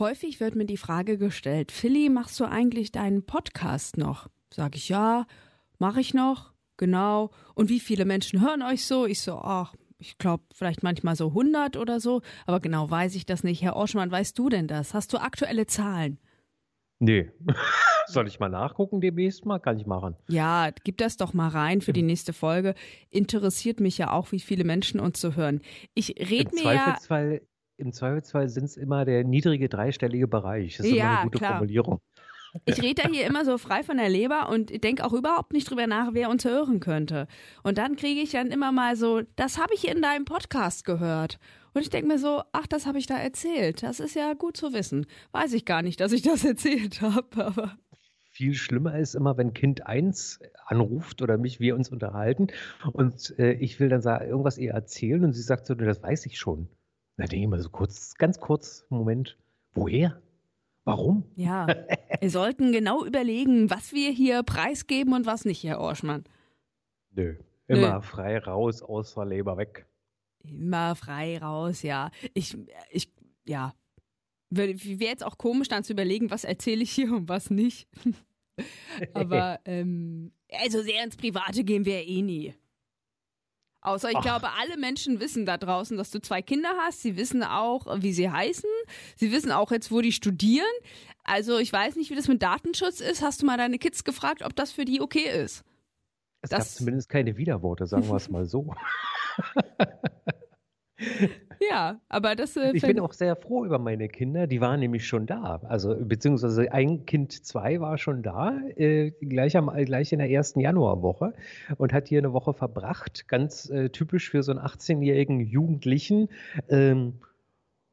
Häufig wird mir die Frage gestellt, Philly, machst du eigentlich deinen Podcast noch? Sag ich ja, mache ich noch, genau. Und wie viele Menschen hören euch so? Ich so, ach, ich glaube, vielleicht manchmal so 100 oder so, aber genau weiß ich das nicht. Herr Orschmann, weißt du denn das? Hast du aktuelle Zahlen? Nee. Soll ich mal nachgucken demnächst mal? Kann ich machen. Ja, gib das doch mal rein für die nächste Folge. Interessiert mich ja auch, wie viele Menschen uns zu hören. Ich rede mir Zweifelsfall, ja. Im Zweifelsfall sind es immer der niedrige dreistellige Bereich. Das ist ja, immer eine gute klar. Formulierung. Ich rede da hier immer so frei von der Leber und denke auch überhaupt nicht drüber nach, wer uns hören könnte. Und dann kriege ich dann immer mal so, das habe ich in deinem Podcast gehört. Und ich denke mir so, ach, das habe ich da erzählt. Das ist ja gut zu wissen. Weiß ich gar nicht, dass ich das erzählt habe, aber. Viel schlimmer ist immer, wenn Kind 1 anruft oder mich, wir uns unterhalten und äh, ich will dann sagen, irgendwas ihr erzählen und sie sagt so, das weiß ich schon. Na, denke ich mal so kurz, ganz kurz, Moment, woher? Warum? Ja, wir sollten genau überlegen, was wir hier preisgeben und was nicht, Herr Orschmann. Nö, immer Nö. frei raus, aus der Leber weg. Immer frei raus, ja. Ich, ich, ja. Wäre jetzt auch komisch, dann zu überlegen, was erzähle ich hier und was nicht. Aber, ähm, also sehr ins Private gehen wir eh nie. Außer ich Ach. glaube, alle Menschen wissen da draußen, dass du zwei Kinder hast. Sie wissen auch, wie sie heißen. Sie wissen auch jetzt, wo die studieren. Also ich weiß nicht, wie das mit Datenschutz ist. Hast du mal deine Kids gefragt, ob das für die okay ist? Es das gab zumindest keine Widerworte, sagen wir es mal so. Ja, aber das. Äh, ich bin auch sehr froh über meine Kinder. Die waren nämlich schon da. Also, beziehungsweise ein Kind zwei war schon da, äh, gleich, am, gleich in der ersten Januarwoche und hat hier eine Woche verbracht. Ganz äh, typisch für so einen 18-jährigen Jugendlichen. Ähm,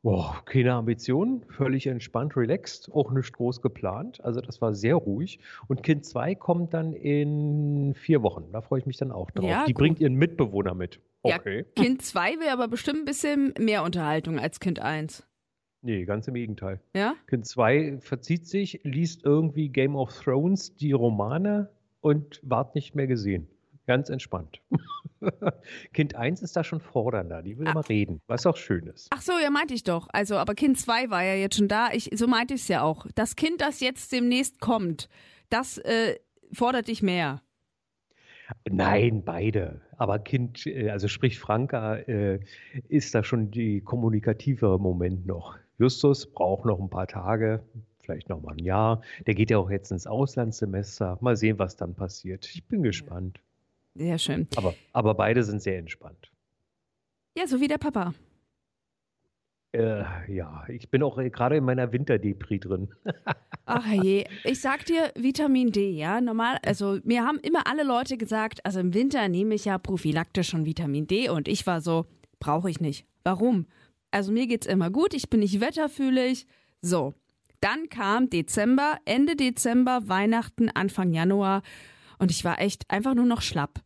Boah, keine Ambitionen, völlig entspannt, relaxed, auch nicht groß geplant. Also das war sehr ruhig. Und Kind 2 kommt dann in vier Wochen. Da freue ich mich dann auch drauf. Ja, Die gut. bringt ihren Mitbewohner mit. Okay. Ja, kind 2 wäre aber bestimmt ein bisschen mehr Unterhaltung als Kind 1. Nee, ganz im Gegenteil. Ja? Kind 2 verzieht sich, liest irgendwie Game of Thrones, die Romane und ward nicht mehr gesehen. Ganz entspannt. kind 1 ist da schon fordernder, die will ah. immer reden, was auch schön ist. Ach so, ja, meinte ich doch. Also, aber Kind 2 war ja jetzt schon da. Ich, so meinte ich es ja auch. Das Kind, das jetzt demnächst kommt, das äh, fordert dich mehr. Nein, beide. Aber Kind, äh, also sprich Franka, äh, ist da schon die kommunikativere Moment noch. Justus braucht noch ein paar Tage, vielleicht noch mal ein Jahr. Der geht ja auch jetzt ins Auslandssemester. Mal sehen, was dann passiert. Ich bin gespannt. Sehr schön. Aber, aber beide sind sehr entspannt. Ja, so wie der Papa. Äh, ja, ich bin auch gerade in meiner Winterdepri drin. Ach je, ich sag dir Vitamin D, ja, normal, also mir haben immer alle Leute gesagt, also im Winter nehme ich ja prophylaktisch schon Vitamin D und ich war so, brauche ich nicht. Warum? Also mir geht's immer gut, ich bin nicht wetterfühlig. So, dann kam Dezember, Ende Dezember, Weihnachten, Anfang Januar und ich war echt einfach nur noch schlapp.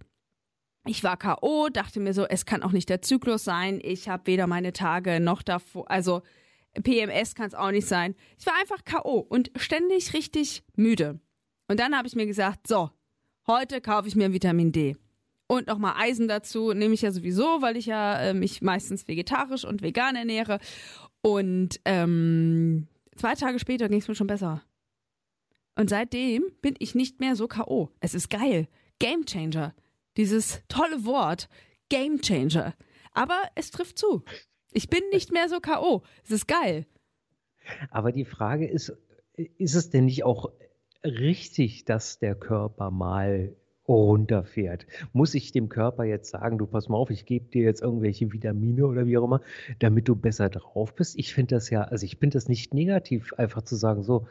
Ich war K.O., dachte mir so, es kann auch nicht der Zyklus sein. Ich habe weder meine Tage noch davor, also PMS kann es auch nicht sein. Ich war einfach K.O. und ständig richtig müde. Und dann habe ich mir gesagt, so, heute kaufe ich mir Vitamin D. Und nochmal Eisen dazu, nehme ich ja sowieso, weil ich ja äh, mich meistens vegetarisch und vegan ernähre. Und ähm, zwei Tage später ging es mir schon besser. Und seitdem bin ich nicht mehr so K.O. Es ist geil. Game Changer. Dieses tolle Wort. Game Changer. Aber es trifft zu. Ich bin nicht mehr so K.O. Es ist geil. Aber die Frage ist, ist es denn nicht auch richtig, dass der Körper mal runterfährt? Muss ich dem Körper jetzt sagen, du pass mal auf, ich gebe dir jetzt irgendwelche Vitamine oder wie auch immer, damit du besser drauf bist? Ich finde das ja, also ich finde das nicht negativ, einfach zu sagen, so,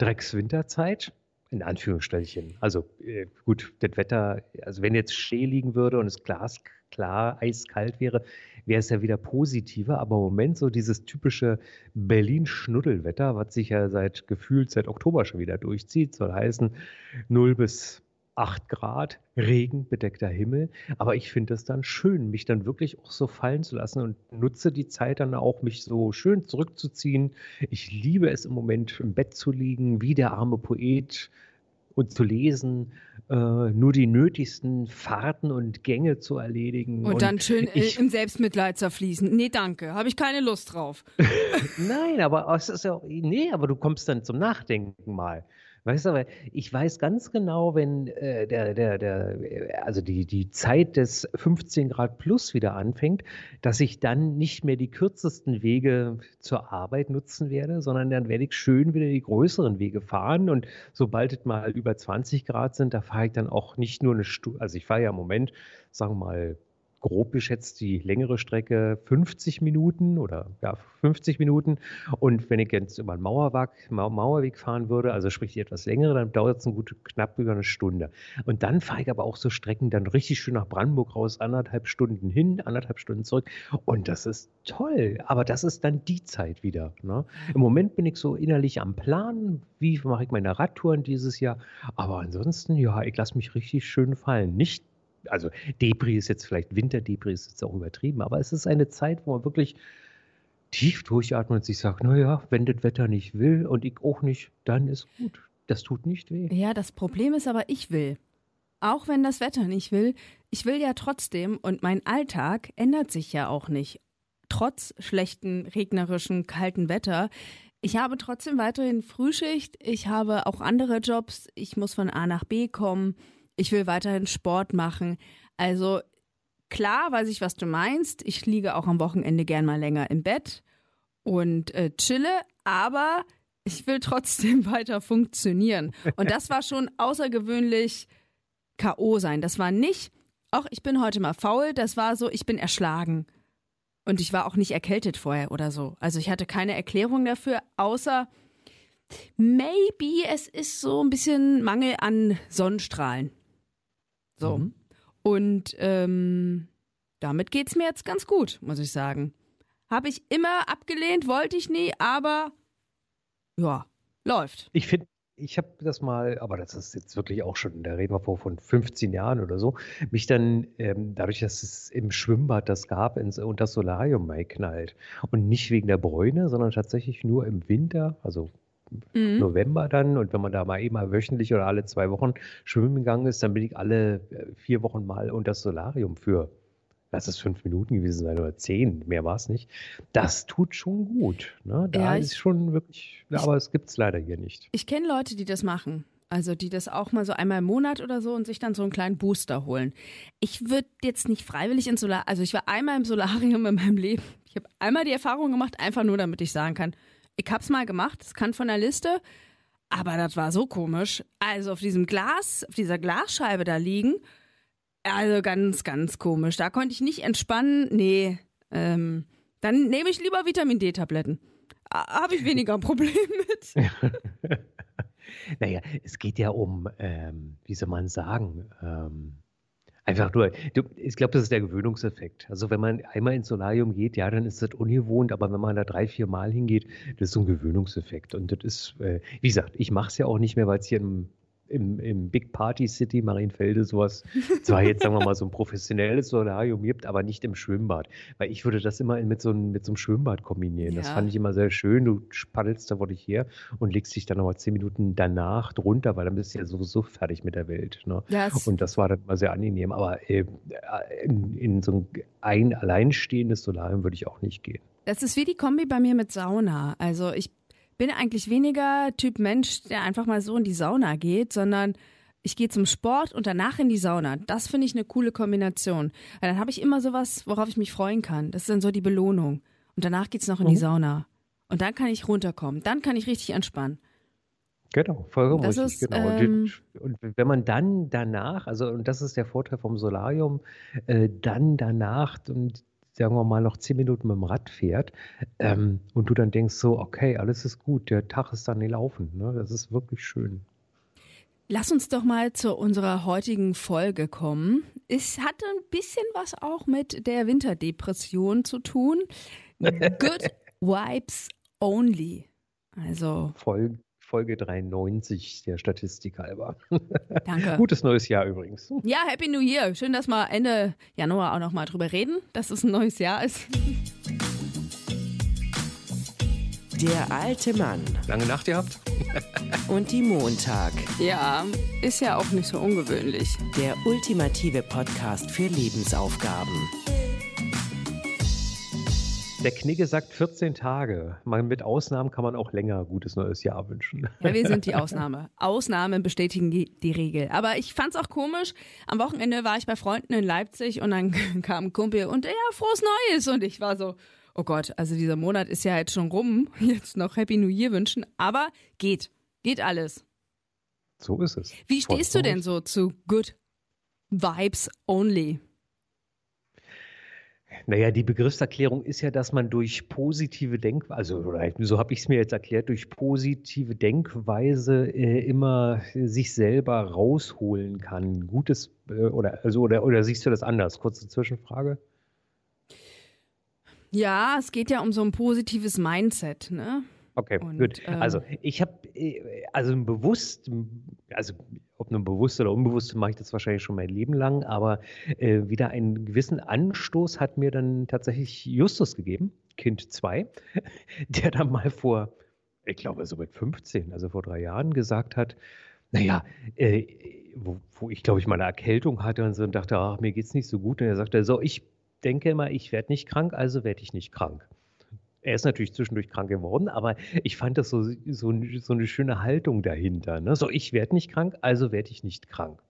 Dreckswinterzeit, in Anführungsstrichen. Also äh, gut, das Wetter, also wenn jetzt Schnee liegen würde und es glasklar, eiskalt wäre, wäre es ja wieder positiver. Aber im Moment so dieses typische Berlin-Schnuddelwetter, was sich ja seit gefühlt seit Oktober schon wieder durchzieht, soll heißen 0 bis 8 Grad, Regen, bedeckter Himmel. Aber ich finde es dann schön, mich dann wirklich auch so fallen zu lassen und nutze die Zeit dann auch, mich so schön zurückzuziehen. Ich liebe es im Moment im Bett zu liegen, wie der arme Poet und zu lesen, äh, nur die nötigsten Fahrten und Gänge zu erledigen. Und, und dann schön ich, im Selbstmitleid zerfließen. Nee, danke, habe ich keine Lust drauf. Nein, aber es ist ja, nee, aber du kommst dann zum Nachdenken mal. Weißt du, ich weiß ganz genau, wenn äh, der, der, der, also die, die Zeit des 15 Grad plus wieder anfängt, dass ich dann nicht mehr die kürzesten Wege zur Arbeit nutzen werde, sondern dann werde ich schön wieder die größeren Wege fahren. Und sobald es mal über 20 Grad sind, da fahre ich dann auch nicht nur eine Stunde, also ich fahre ja im Moment, sagen wir mal, grob geschätzt die längere Strecke 50 Minuten oder ja, 50 Minuten. Und wenn ich jetzt über einen Mauerweg, Mauerweg fahren würde, also sprich die etwas längere, dann dauert es ein gut knapp über eine Stunde. Und dann fahre ich aber auch so Strecken dann richtig schön nach Brandenburg raus, anderthalb Stunden hin, anderthalb Stunden zurück. Und das ist toll. Aber das ist dann die Zeit wieder. Ne? Im Moment bin ich so innerlich am Plan, wie mache ich meine Radtouren dieses Jahr. Aber ansonsten, ja, ich lasse mich richtig schön fallen. Nicht also Depri ist jetzt vielleicht Winterdepri ist jetzt auch übertrieben, aber es ist eine Zeit, wo man wirklich tief durchatmet und sich sagt, naja, wenn das Wetter nicht will und ich auch nicht, dann ist gut. Das tut nicht weh. Ja, das Problem ist aber, ich will. Auch wenn das Wetter nicht will, ich will ja trotzdem und mein Alltag ändert sich ja auch nicht. Trotz schlechten, regnerischen, kalten Wetter. Ich habe trotzdem weiterhin Frühschicht, ich habe auch andere Jobs, ich muss von A nach B kommen ich will weiterhin Sport machen. Also klar weiß ich, was du meinst. Ich liege auch am Wochenende gern mal länger im Bett und äh, chille, aber ich will trotzdem weiter funktionieren. Und das war schon außergewöhnlich K.O. sein. Das war nicht, auch ich bin heute mal faul, das war so, ich bin erschlagen. Und ich war auch nicht erkältet vorher oder so. Also ich hatte keine Erklärung dafür, außer maybe es ist so ein bisschen Mangel an Sonnenstrahlen. So. Mhm. Und ähm, damit geht es mir jetzt ganz gut, muss ich sagen. Habe ich immer abgelehnt, wollte ich nie, aber ja, läuft. Ich finde, ich habe das mal, aber das ist jetzt wirklich auch schon, da reden wir vor von 15 Jahren oder so, mich dann, ähm, dadurch, dass es im Schwimmbad das gab ins, und das Solarium mal knallt. Und nicht wegen der Bräune, sondern tatsächlich nur im Winter, also mhm. November dann. Und wenn man da mal eben mal wöchentlich oder alle zwei Wochen schwimmen gegangen ist, dann bin ich alle äh, vier Wochen mal unter das Solarium für, lass es fünf Minuten gewesen sein oder zehn, mehr war es nicht. Das tut schon gut. Ne? Da ja, ist schon wirklich, ich, aber es gibt es leider hier nicht. Ich kenne Leute, die das machen. Also die das auch mal so einmal im Monat oder so und sich dann so einen kleinen Booster holen. Ich würde jetzt nicht freiwillig ins Solar, also ich war einmal im Solarium in meinem Leben. Ich habe einmal die Erfahrung gemacht, einfach nur damit ich sagen kann, ich hab's mal gemacht, das kann von der Liste, aber das war so komisch. Also auf diesem Glas, auf dieser Glasscheibe da liegen, also ganz, ganz komisch. Da konnte ich nicht entspannen. Nee, ähm, dann nehme ich lieber Vitamin D-Tabletten. Habe ich weniger ein Problem mit. naja, es geht ja um, ähm, wie soll man sagen, ähm, Einfach nur, ich glaube, das ist der Gewöhnungseffekt. Also wenn man einmal ins Solarium geht, ja, dann ist das ungewohnt, aber wenn man da drei, vier Mal hingeht, das ist so ein Gewöhnungseffekt. Und das ist, äh, wie gesagt, ich mache es ja auch nicht mehr, weil es hier im im, im Big Party City Marienfelde sowas, zwar jetzt sagen wir mal so ein professionelles Solarium gibt, aber nicht im Schwimmbad. Weil ich würde das immer mit so, einem, mit so einem Schwimmbad kombinieren. Ja. Das fand ich immer sehr schön. Du paddelst da vor dich her und legst dich dann nochmal zehn Minuten danach drunter, weil dann bist du ja sowieso fertig mit der Welt. Ne? Yes. Und das war dann immer sehr angenehm. Aber äh, in, in so ein alleinstehendes Solarium würde ich auch nicht gehen. Das ist wie die Kombi bei mir mit Sauna. Also ich bin eigentlich weniger Typ Mensch, der einfach mal so in die Sauna geht, sondern ich gehe zum Sport und danach in die Sauna. Das finde ich eine coole Kombination. Weil dann habe ich immer sowas, worauf ich mich freuen kann. Das ist dann so die Belohnung. Und danach geht es noch in die mhm. Sauna. Und dann kann ich runterkommen. Dann kann ich richtig entspannen. Genau, vollkommen das richtig. Ist, genau. Ähm, und, wenn man dann danach, also und das ist der Vorteil vom Solarium, äh, dann danach und sagen wir mal, noch zehn Minuten mit dem Rad fährt ähm, und du dann denkst so, okay, alles ist gut, der Tag ist dann gelaufen. Ne? Das ist wirklich schön. Lass uns doch mal zu unserer heutigen Folge kommen. Es hat ein bisschen was auch mit der Winterdepression zu tun. Good Vibes Only. Also Folge Folge 93 der Statistik halber. Danke. Gutes neues Jahr übrigens. Ja, Happy New Year. Schön, dass wir Ende Januar auch noch mal drüber reden, dass es ein neues Jahr ist. Der alte Mann. Lange Nacht gehabt? Und die Montag. Ja, ist ja auch nicht so ungewöhnlich. Der ultimative Podcast für Lebensaufgaben. Der Knigge sagt 14 Tage. Man, mit Ausnahmen kann man auch länger gutes neues Jahr wünschen. Ja, wir sind die Ausnahme. Ausnahmen bestätigen die, die Regel. Aber ich fand's auch komisch. Am Wochenende war ich bei Freunden in Leipzig und dann kam ein Kumpel und ja, frohes Neues. Und ich war so, oh Gott, also dieser Monat ist ja jetzt schon rum. Jetzt noch Happy New Year wünschen. Aber geht. Geht alles. So ist es. Wie stehst du denn so zu Good Vibes Only? Naja, die Begriffserklärung ist ja, dass man durch positive Denkweise, also so habe ich es mir jetzt erklärt, durch positive Denkweise äh, immer sich selber rausholen kann. Gutes äh, oder also oder, oder siehst du das anders? Kurze Zwischenfrage. Ja, es geht ja um so ein positives Mindset, ne? Okay, Und, gut. Also ich habe, äh, also bewusst, also ob nun bewusst oder unbewusst, mache ich das wahrscheinlich schon mein Leben lang, aber äh, wieder einen gewissen Anstoß hat mir dann tatsächlich Justus gegeben, Kind 2, der dann mal vor, ich glaube so mit 15, also vor drei Jahren gesagt hat, naja, äh, wo, wo, ich glaube ich mal eine Erkältung hatte und so und dachte, ach, mir es nicht so gut. Und er sagte, so, ich denke immer, ich werde nicht krank, also werde ich nicht krank. Er ist natürlich zwischendurch krank geworden, aber ich fand das so, so, so eine schöne Haltung dahinter. Ne? So, ich werde nicht krank, also werde ich nicht krank.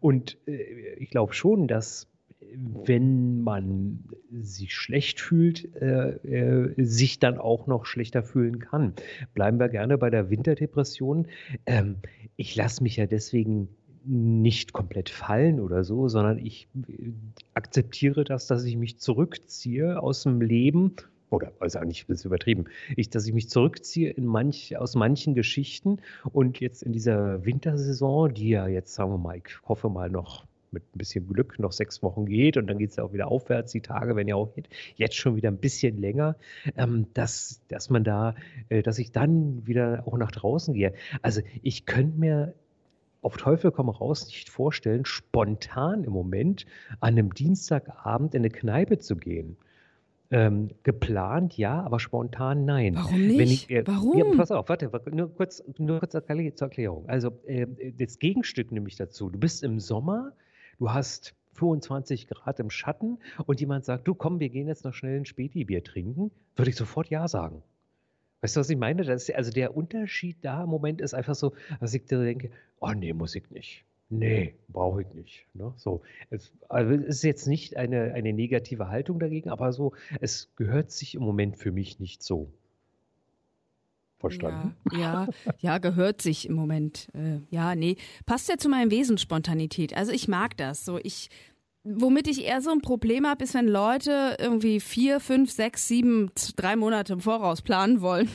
Und äh, ich glaube schon, dass wenn man sich schlecht fühlt, äh, äh, sich dann auch noch schlechter fühlen kann. Bleiben wir gerne bei der Winterdepression. Ähm, ich lasse mich ja deswegen nicht komplett fallen oder so, sondern ich äh, akzeptiere das, dass ich mich zurückziehe aus dem Leben oder also eigentlich ist übertrieben, ich, dass ich mich zurückziehe in manch, aus manchen Geschichten und jetzt in dieser Wintersaison, die ja jetzt, sagen wir mal, ich hoffe mal noch mit ein bisschen Glück noch sechs Wochen geht und dann geht es ja auch wieder aufwärts, die Tage werden ja auch jetzt schon wieder ein bisschen länger, ähm, dass, dass man da, äh, dass ich dann wieder auch nach draußen gehe. Also ich könnte mir auf Teufel komm raus nicht vorstellen, spontan im Moment an einem Dienstagabend in eine Kneipe zu gehen. Ähm, geplant ja, aber spontan nein. Warum nicht? Ich, äh, Warum? Ja, pass auf, warte, nur kurz, nur kurz zur Erklärung. Also äh, das Gegenstück nämlich dazu. Du bist im Sommer, du hast 25 Grad im Schatten und jemand sagt, du komm, wir gehen jetzt noch schnell ein Späti-Bier trinken, würde ich sofort ja sagen. Weißt du, was ich meine? Das ist, also der Unterschied da im Moment ist einfach so, dass ich da denke, oh nee, Musik nicht. Nee, brauche ich nicht. Ne? So, es, also es ist jetzt nicht eine, eine negative Haltung dagegen, aber so, es gehört sich im Moment für mich nicht so. Verstanden? Ja, ja, ja, gehört sich im Moment. Äh, ja, nee. Passt ja zu meinem Wesen Spontanität. Also ich mag das. So, ich, womit ich eher so ein Problem habe, ist, wenn Leute irgendwie vier, fünf, sechs, sieben, drei Monate im Voraus planen wollen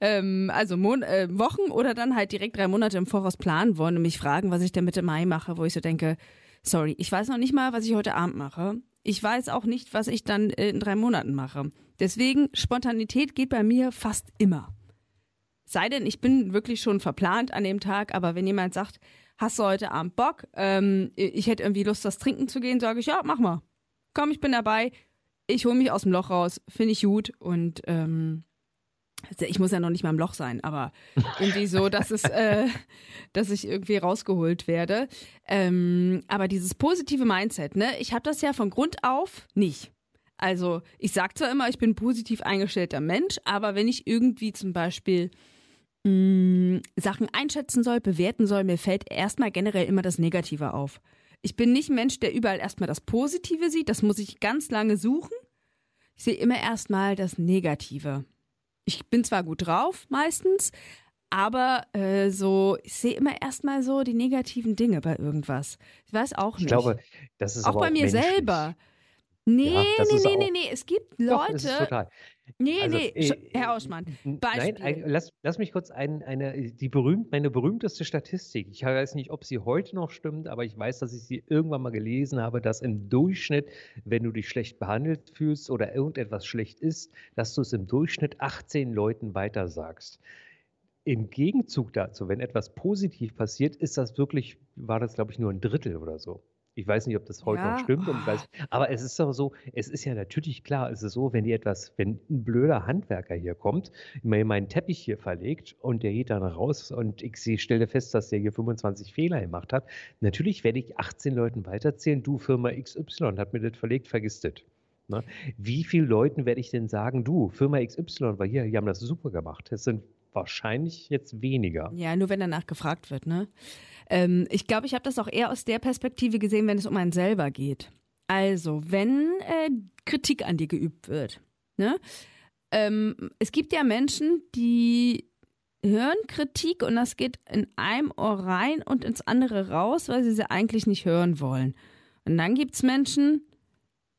ähm, also Mon äh, Wochen oder dann halt direkt drei Monate im Voraus planen wollen und mich fragen, was ich denn Mitte Mai mache, wo ich so denke, sorry, ich weiß noch nicht mal, was ich heute Abend mache. Ich weiß auch nicht, was ich dann in drei Monaten mache. Deswegen, Spontanität geht bei mir fast immer. Sei denn, ich bin wirklich schon verplant an dem Tag, aber wenn jemand sagt, hast du heute Abend Bock, ähm, ich hätte irgendwie Lust, das trinken zu gehen, sage ich, ja, mach mal. Komm, ich bin dabei. Ich hole mich aus dem Loch raus, finde ich gut und ähm, ich muss ja noch nicht mal im Loch sein, aber irgendwie so, dass es, äh, dass ich irgendwie rausgeholt werde. Ähm, aber dieses positive Mindset, ne, ich habe das ja von Grund auf nicht. Also ich sage zwar immer, ich bin positiv eingestellter Mensch, aber wenn ich irgendwie zum Beispiel mh, mm, Sachen einschätzen soll, bewerten soll, mir fällt erstmal generell immer das Negative auf. Ich bin nicht ein Mensch, der überall erstmal das Positive sieht, das muss ich ganz lange suchen. Ich sehe immer erstmal das Negative ich bin zwar gut drauf meistens, aber äh, so, ich sehe immer erstmal so die negativen Dinge bei irgendwas. Ich weiß auch nicht. Ich glaube, das ist auch bei auch mir menschlich. selber. Nee, ja, nee, nee, nee, nee, es gibt Leute. Doch, total. Nee, also, nee, äh, Herr Ausmann, Beispiel. Nein, ein, lass, lass mich kurz ein, eine, die berühmt, meine berühmteste Statistik. Ich weiß nicht, ob sie heute noch stimmt, aber ich weiß, dass ich sie irgendwann mal gelesen habe, dass im Durchschnitt, wenn du dich schlecht behandelt fühlst oder irgendetwas schlecht ist, dass du es im Durchschnitt 18 Leuten weitersagst. Im Gegenzug dazu, wenn etwas positiv passiert, ist das wirklich, war das glaube ich nur ein Drittel oder so Ich weiß nicht, ob das heute Ja. noch stimmt. Oh. weiß, aber es ist doch so, es ist ja natürlich klar, es ist so, wenn die etwas, wenn ein blöder Handwerker hier kommt, mir meinen Teppich hier verlegt und der geht dann raus und ich stelle fest, dass der hier 25 Fehler gemacht hat, natürlich werde ich 18 Leuten weiterzählen, du Firma XY hat mir das verlegt, vergiss das. Ne? Wie vielen Leuten werde ich denn sagen, du, Firma XY war hier, die haben das super gemacht. Es sind wahrscheinlich jetzt weniger. Ja, nur wenn danach gefragt wird, ne? Ähm, ich glaube, ich habe das auch eher aus der Perspektive gesehen, wenn es um einen selber geht. Also, wenn äh, Kritik an dir geübt wird, ne? Ähm, es gibt ja Menschen, die hören Kritik und das geht in einem Ohr rein und ins andere raus, weil sie sie eigentlich nicht hören wollen. Und dann gibt es Menschen,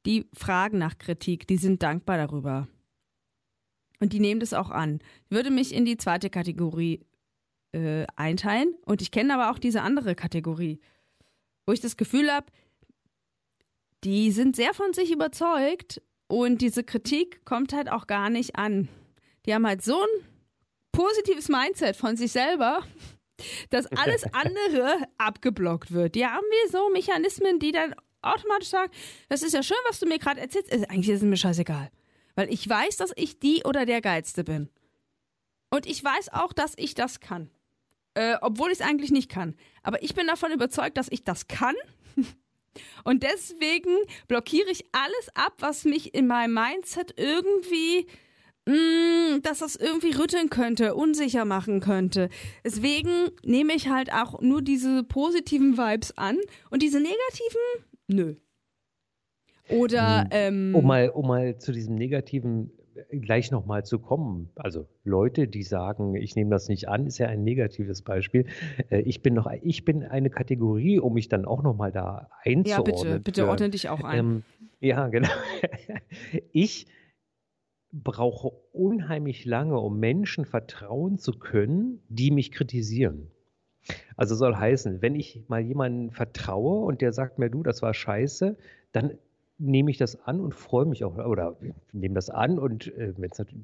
die fragen nach Kritik, die sind dankbar darüber. Und die nehmen das auch an. Ich würde mich in die zweite Kategorie äh, einteilen. Und ich kenne aber auch diese andere Kategorie, wo ich das Gefühl habe, die sind sehr von sich überzeugt und diese Kritik kommt halt auch gar nicht an. Die haben halt so ein positives Mindset von sich selber, dass alles andere abgeblockt wird. Die haben wir so Mechanismen, die dann automatisch sagen, das ist ja schön, was du mir gerade erzählst. Ist- Eigentlich ist es mir scheißegal. Weil ich weiß, dass ich die oder der Geilste bin. Und ich weiß auch, dass ich das kann. Äh, obwohl ich es eigentlich nicht kann. Aber ich bin davon überzeugt, dass ich das kann. Und deswegen blockiere ich alles ab, was mich in meinem Mindset irgendwie, mh, dass das irgendwie rütteln könnte, unsicher machen könnte. Deswegen nehme ich halt auch nur diese positiven Vibes an und diese negativen, nö. Oder, ähm, Um mal, um mal zu diesem Negativen gleich nochmal zu kommen. Also Leute, die sagen, ich nehme das nicht an, ist ja ein negatives Beispiel. Äh, Ich bin noch, ich bin eine Kategorie, um mich dann auch nochmal da ja, einzuordnen. bitte, bitte für- ordne dich auch ein. Ähm, ja, genau. Ich brauche unheimlich lange, um Menschen vertrauen zu können, die mich kritisieren. Also soll heißen, wenn ich mal jemanden vertraue und der sagt mir, du, das war scheiße, dann nehme ich das an und freue mich auch, oder nehme das an und äh,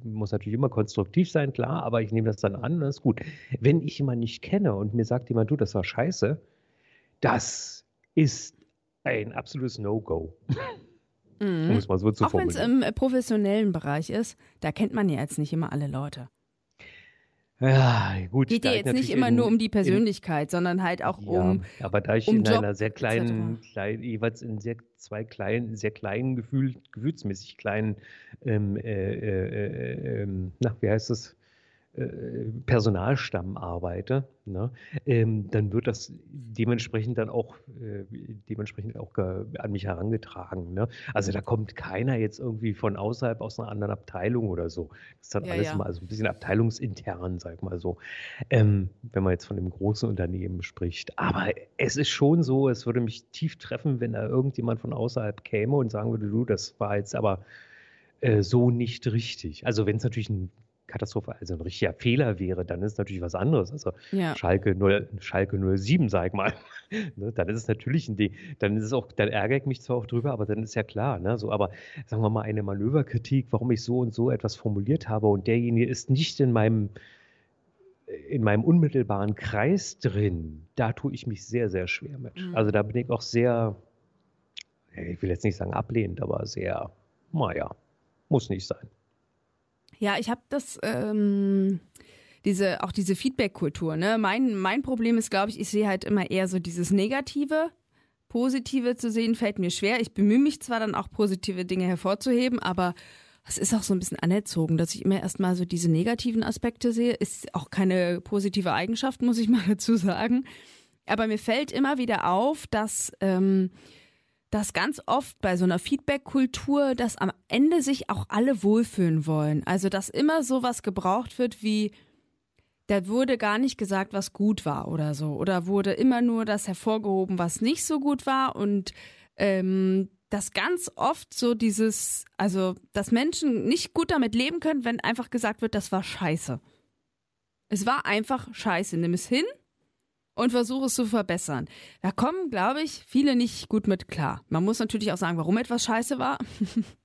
muss natürlich immer konstruktiv sein, klar, aber ich nehme das dann an und das ist gut. Wenn ich jemanden nicht kenne und mir sagt jemand, du, das war scheiße, das ist ein absolutes No-Go, Mhm. um es mal so zu Auch wenn es im äh, professionellen Bereich ist, da kennt man ja jetzt nicht immer alle Leute. Ja, gut. Geht ich jetzt nicht immer in- nur um die in- Persönlichkeit, sondern halt auch Ja, um. aber da ich um in Job einer sehr kleinen, klein, jeweils in sehr zwei kleinen, sehr kleinen Gefühl, gefühlsmäßig kleinen, ähm, äh, äh, äh, ähm, na, wie heißt äh, Personalstamm arbeite, ne, ähm, dann wird das dementsprechend dann auch äh, dementsprechend auch an mich herangetragen. Ne? Also da kommt keiner jetzt irgendwie von außerhalb aus einer anderen Abteilung oder so. Das ist dann Ja, alles ja. mal so ein bisschen abteilungsintern, sag mal so. Ähm, wenn man jetzt von einem großen Unternehmen spricht. Aber es ist schon so, es würde mich tief treffen, wenn da irgendjemand von außerhalb käme und sagen würde, du, das war jetzt aber äh, so nicht richtig. Also wenn es natürlich ein Katastrophe, also ein richtiger Fehler wäre, dann ist es natürlich was anderes. Also Ja. Schalke 0, Schalke 07, sag ich mal. ne, dann ist es natürlich ein Ding. Dann ist es auch, dann ärgere ich mich zwar auch drüber, aber dann ist ja klar, ne? So, aber sagen wir mal eine Manöverkritik, warum ich so und so etwas formuliert habe und derjenige ist nicht in meinem in meinem unmittelbaren Kreis drin, da tue ich mich sehr, sehr schwer mit. Mhm. Also da bin ich auch sehr, ich will jetzt nicht sagen ablehnend, aber sehr, naja, muss nicht sein. Ja, ich habe das, ähm, diese, auch diese Feedback-Kultur, ne? Mein, mein Problem ist, glaube ich, ich sehe halt immer eher so dieses Negative. Positive zu sehen fällt mir schwer. Ich bemühe mich zwar dann auch positive Dinge hervorzuheben, aber es ist auch so ein bisschen anerzogen, dass ich immer erstmal so diese negativen Aspekte sehe. Ist auch keine positive Eigenschaft, muss ich mal dazu sagen. Aber mir fällt immer wieder auf, dass ähm, dass ganz oft bei so einer Feedback-Kultur, dass am Ende sich auch alle wohlfühlen wollen. Also, dass immer sowas gebraucht wird wie, da wurde gar nicht gesagt, was gut war oder so. Oder wurde immer nur das hervorgehoben, was nicht so gut war. Und ähm, dass ganz oft so dieses, also, dass Menschen nicht gut damit leben können, wenn einfach gesagt wird, das war scheiße. Es war einfach scheiße. Nimm es hin und versuche es zu verbessern. Da kommen, glaube ich, viele nicht gut mit klar. Man muss natürlich auch sagen, warum etwas scheiße war.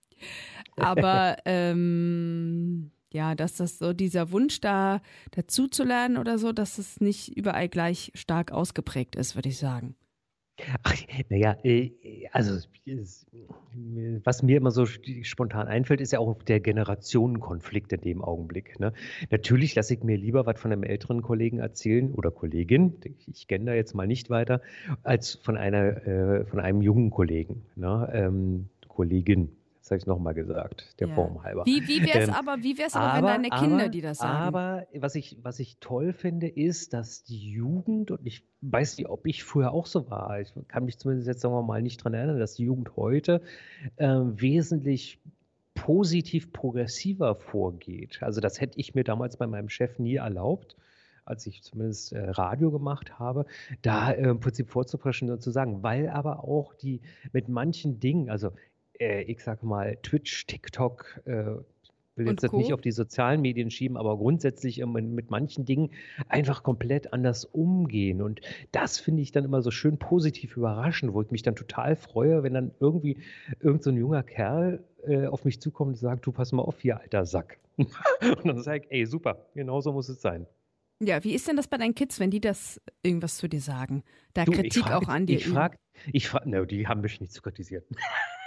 Aber ähm, ja, dass das so dieser Wunsch da dazu zu lernen oder so, dass es nicht überall gleich stark ausgeprägt ist, würde ich sagen. Ach, naja, äh, also was mir immer so spontan einfällt, ist ja auch der Generationenkonflikt in dem Augenblick. Ne? Natürlich lasse ich mir lieber was von einem älteren Kollegen erzählen oder Kollegin, ich kenne da jetzt mal nicht weiter, als von einer äh, von einem jungen Kollegen, ne? ähm, Kollegin. Das habe ich nochmal gesagt, der ja. Form halber. Wie, wie wäre es ähm, aber, wie wär's aber, aber, wenn deine Kinder, aber, die das sagen? Aber was ich, was ich toll finde, ist, dass die Jugend, und ich weiß nicht, ob ich früher auch so war, ich kann mich zumindest jetzt, sagen wir mal, nicht daran erinnern, dass die Jugend heute äh, wesentlich positiv progressiver vorgeht. Also das hätte ich mir damals bei meinem Chef nie erlaubt als ich zumindest äh, Radio gemacht habe, da äh, im Prinzip vorzupreschen und zu sagen, weil aber auch die mit manchen Dingen, also äh, ich sage mal, Twitch, TikTok, äh, will jetzt das nicht auf die sozialen Medien schieben, aber grundsätzlich mit manchen Dingen einfach komplett anders umgehen. Und das finde ich dann immer so schön positiv überraschend, wo ich mich dann total freue, wenn dann irgendwie irgend so ein junger Kerl äh, auf mich zukommt und sagt, du pass mal auf hier, alter Sack. und dann sage ich, ey, super, genau so muss es sein. Ja, wie ist denn das bei deinen Kids, wenn die das irgendwas zu dir sagen? Da du, Kritik frag, auch an dir. Ich frage, ich frage, no, die haben mich nicht zu kritisieren.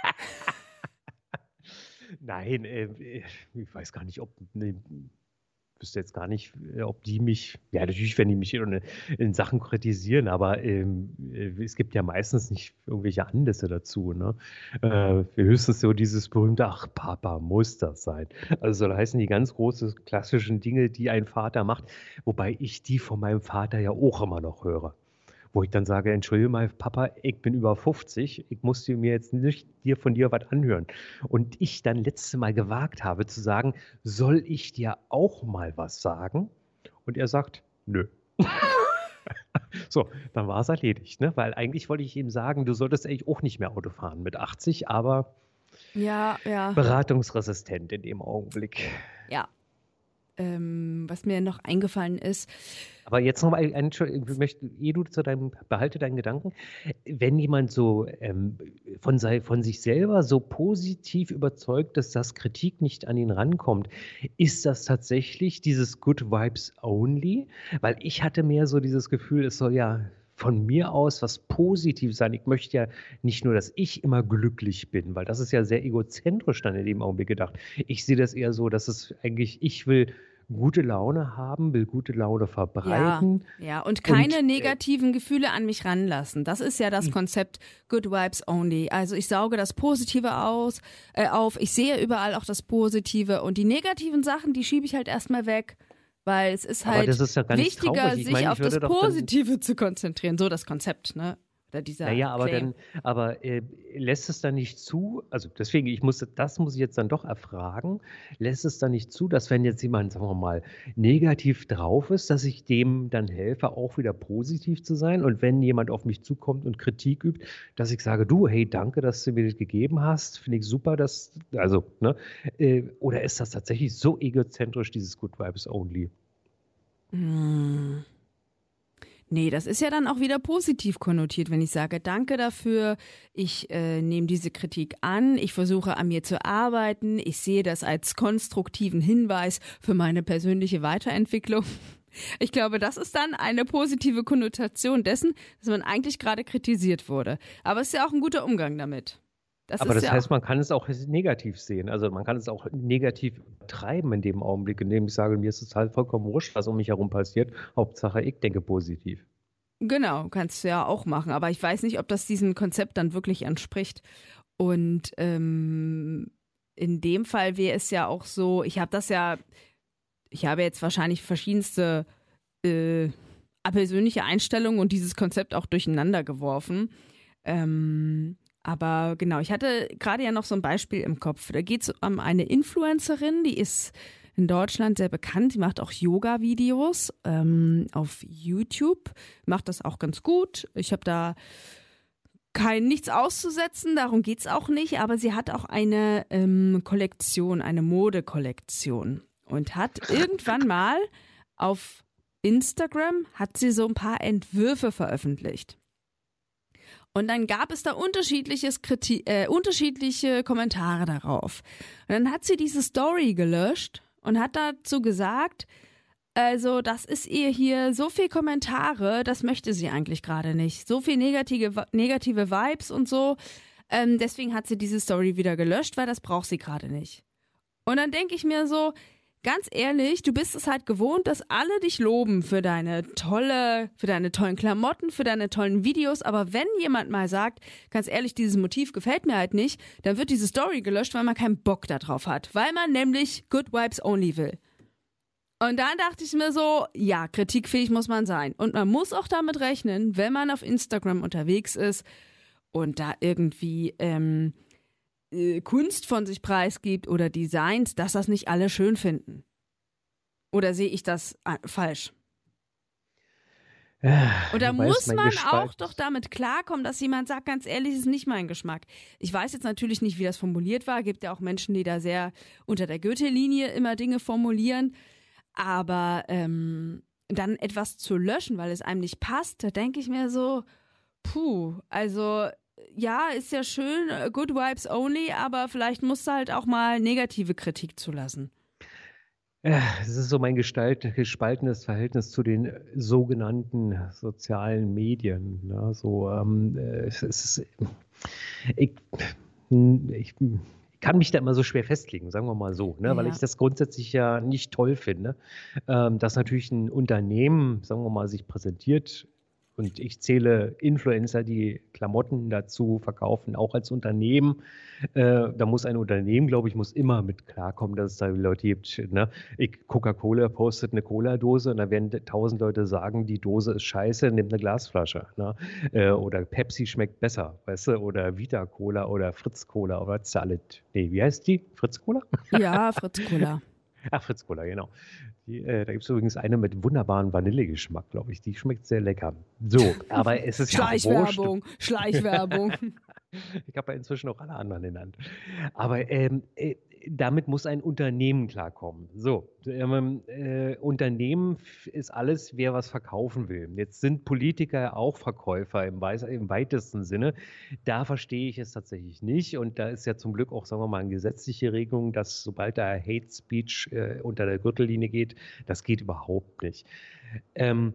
Nein, äh, ich weiß gar nicht, ob, ne, wüsste jetzt gar nicht, äh, ob die mich, ja, natürlich werden die mich in, in Sachen kritisieren, aber ähm, äh, es gibt ja meistens nicht irgendwelche Anlässe dazu. Ne? Äh, höchstens so dieses berühmte, ach, Papa, muss das sein. Also soll heißen die ganz großen klassischen Dinge, die ein Vater macht, wobei ich die von meinem Vater ja auch immer noch höre wo ich dann sage, entschuldige mal, Papa, ich bin über 50, ich musste mir jetzt nicht dir von dir was anhören. Und ich dann letzte Mal gewagt habe zu sagen, soll ich dir auch mal was sagen? Und er sagt, nö. so, dann war es erledigt, ne? Weil eigentlich wollte ich ihm sagen, du solltest eigentlich auch nicht mehr Auto fahren mit 80, aber ja, ja. beratungsresistent in dem Augenblick. Ja, ähm, was mir noch eingefallen ist. Aber jetzt noch mal, ich möchte, eh du zu deinem, behalte deinen Gedanken, wenn jemand so ähm, von, sei, von sich selber so positiv überzeugt dass Kritik nicht an ihn rankommt, ist das tatsächlich dieses Good Vibes Only? Weil ich hatte mehr so dieses Gefühl, es soll ja von mir aus was Positives sein. Ich möchte ja nicht nur, dass ich immer glücklich bin, weil das ist ja sehr egozentrisch dann in dem Augenblick gedacht. Ich sehe das eher so, dass es eigentlich, ich will gute Laune haben, will gute Laune verbreiten. Ja, ja. und keine und, äh, negativen Gefühle an mich ranlassen. Das ist ja das hm. Konzept Good Vibes Only. Also ich sauge das Positive aus, äh, auf, ich sehe überall auch das Positive und die negativen Sachen, die schiebe ich halt erstmal weg. Weil es ist halt ist ja wichtiger, sich meine, auf das Positive zu konzentrieren. So das Konzept, ne? Dieser naja, aber Claim. dann, aber äh, lässt es dann nicht zu, also deswegen, ich muss, das muss ich jetzt dann doch erfragen, lässt es dann nicht zu, dass wenn jetzt jemand, sagen wir mal, negativ drauf ist, dass ich dem dann helfe, auch wieder positiv zu sein und wenn jemand auf mich zukommt und Kritik übt, dass ich sage, du, hey, danke, dass du mir das gegeben hast, finde ich super, dass, also, ne, äh, oder ist das tatsächlich so egozentrisch, dieses Good Vibes Only? Hm. Nee, das ist ja dann auch wieder positiv konnotiert, wenn ich sage, danke dafür, ich äh, nehme diese Kritik an, ich versuche an mir zu arbeiten, ich sehe das als konstruktiven Hinweis für meine persönliche Weiterentwicklung. Ich glaube, das ist dann eine positive Konnotation dessen, dass man eigentlich gerade kritisiert wurde. Aber es ist ja auch ein guter Umgang damit. Das Aber das ja heißt, man kann es auch negativ sehen. Also man kann es auch negativ treiben in dem Augenblick, in dem ich sage, mir ist es halt vollkommen wurscht, was um mich herum passiert. Hauptsache, ich denke positiv. Genau, kannst du ja auch machen. Aber ich weiß nicht, ob das diesem Konzept dann wirklich entspricht. Und ähm, in dem Fall wäre es ja auch so, ich habe das ja, ich habe jetzt wahrscheinlich verschiedenste äh, persönliche Einstellungen und dieses Konzept auch durcheinander geworfen. Ähm, aber genau, ich hatte gerade ja noch so ein Beispiel im Kopf. Da geht es um eine Influencerin, die ist in Deutschland sehr bekannt. Die macht auch Yoga-Videos ähm, auf YouTube, macht das auch ganz gut. Ich habe da kein nichts auszusetzen, darum geht es auch nicht, aber sie hat auch eine ähm, Kollektion, eine Modekollektion und hat irgendwann mal auf Instagram hat sie so ein paar Entwürfe veröffentlicht. Und dann gab es da unterschiedliches Kriti äh, unterschiedliche Kommentare darauf. Und dann hat sie diese Story gelöscht und hat dazu gesagt, Also, das ist ihr hier so viel Kommentare, das möchte sie eigentlich gerade nicht. So viel negative, negative Vibes und so. Ähm, deswegen hat sie diese Story wieder gelöscht, weil das braucht sie gerade nicht. Und dann denke ich mir so, ganz ehrlich, du bist es halt gewohnt, dass alle dich loben für deine tolle, für deine tollen Klamotten, für deine tollen Videos. Aber wenn jemand mal sagt, ganz ehrlich, dieses Motiv gefällt mir halt nicht, dann wird diese Story gelöscht, weil man keinen Bock darauf hat. Weil man nämlich Good Vibes Only will. Und dann dachte ich mir so, ja, kritikfähig muss man sein. Und man muss auch damit rechnen, wenn man auf Instagram unterwegs ist und da irgendwie ähm, äh, Kunst von sich preisgibt oder Designs, dass das nicht alle schön finden. Oder sehe ich das äh, falsch? Und da muss man Gespalt. auch doch damit klarkommen, dass jemand sagt, ganz ehrlich, ist nicht mein Geschmack. Ich weiß jetzt natürlich nicht, wie das formuliert war. Gibt ja auch Menschen, die da sehr unter der Goethe-Linie immer Dinge formulieren. Aber ähm, dann etwas zu löschen, weil es einem nicht passt, da denke ich mir so, puh, also ja, ist ja schön, äh, good vibes only, aber vielleicht musst du halt auch mal negative Kritik zulassen. Es ist so mein Gestalt, gespaltenes Verhältnis zu den sogenannten sozialen Medien. Ne? So, ähm, es ist, ich, ich, kann mich da immer so schwer festlegen, sagen wir mal so, ne? Ja. weil ich das grundsätzlich ja nicht toll finde, ähm, dass natürlich ein Unternehmen, sagen wir mal, sich präsentiert und ich zähle Influencer, die Klamotten dazu verkaufen, auch als Unternehmen. Äh, da muss ein Unternehmen, glaube ich, muss immer mit klarkommen, dass es da Leute gibt. Ne? Coca-Cola postet eine Cola-Dose und da werden tausend Leute sagen, die Dose ist scheiße, nimm eine Glasflasche. Ne? Äh, oder Pepsi schmeckt besser, weißt du? Oder Vita-Cola oder Fritz-Cola oder Zalit. Nee, wie heißt die? Fritz-Cola? Ja, Fritz-Cola. Ach, Fritz Cola, genau. Die, äh, da gibt es übrigens eine mit wunderbaren Vanillegeschmack, glaube ich. Die schmeckt sehr lecker. So, aber es ist ja Schleichwerbung, Schleichwerbung. ich habe ja inzwischen auch alle anderen genannt. Aber ähm, äh, damit muss ein Unternehmen klarkommen. So, ähm, äh, Unternehmen ist alles, wer was verkaufen will. Jetzt sind Politiker auch Verkäufer im, im, weitesten Sinne. Da verstehe ich es tatsächlich nicht. Und da ist ja zum Glück auch, sagen wir mal, eine gesetzliche Regelung, dass sobald da Hate Speech äh, unter der Gürtellinie geht, das geht überhaupt nicht. Ähm,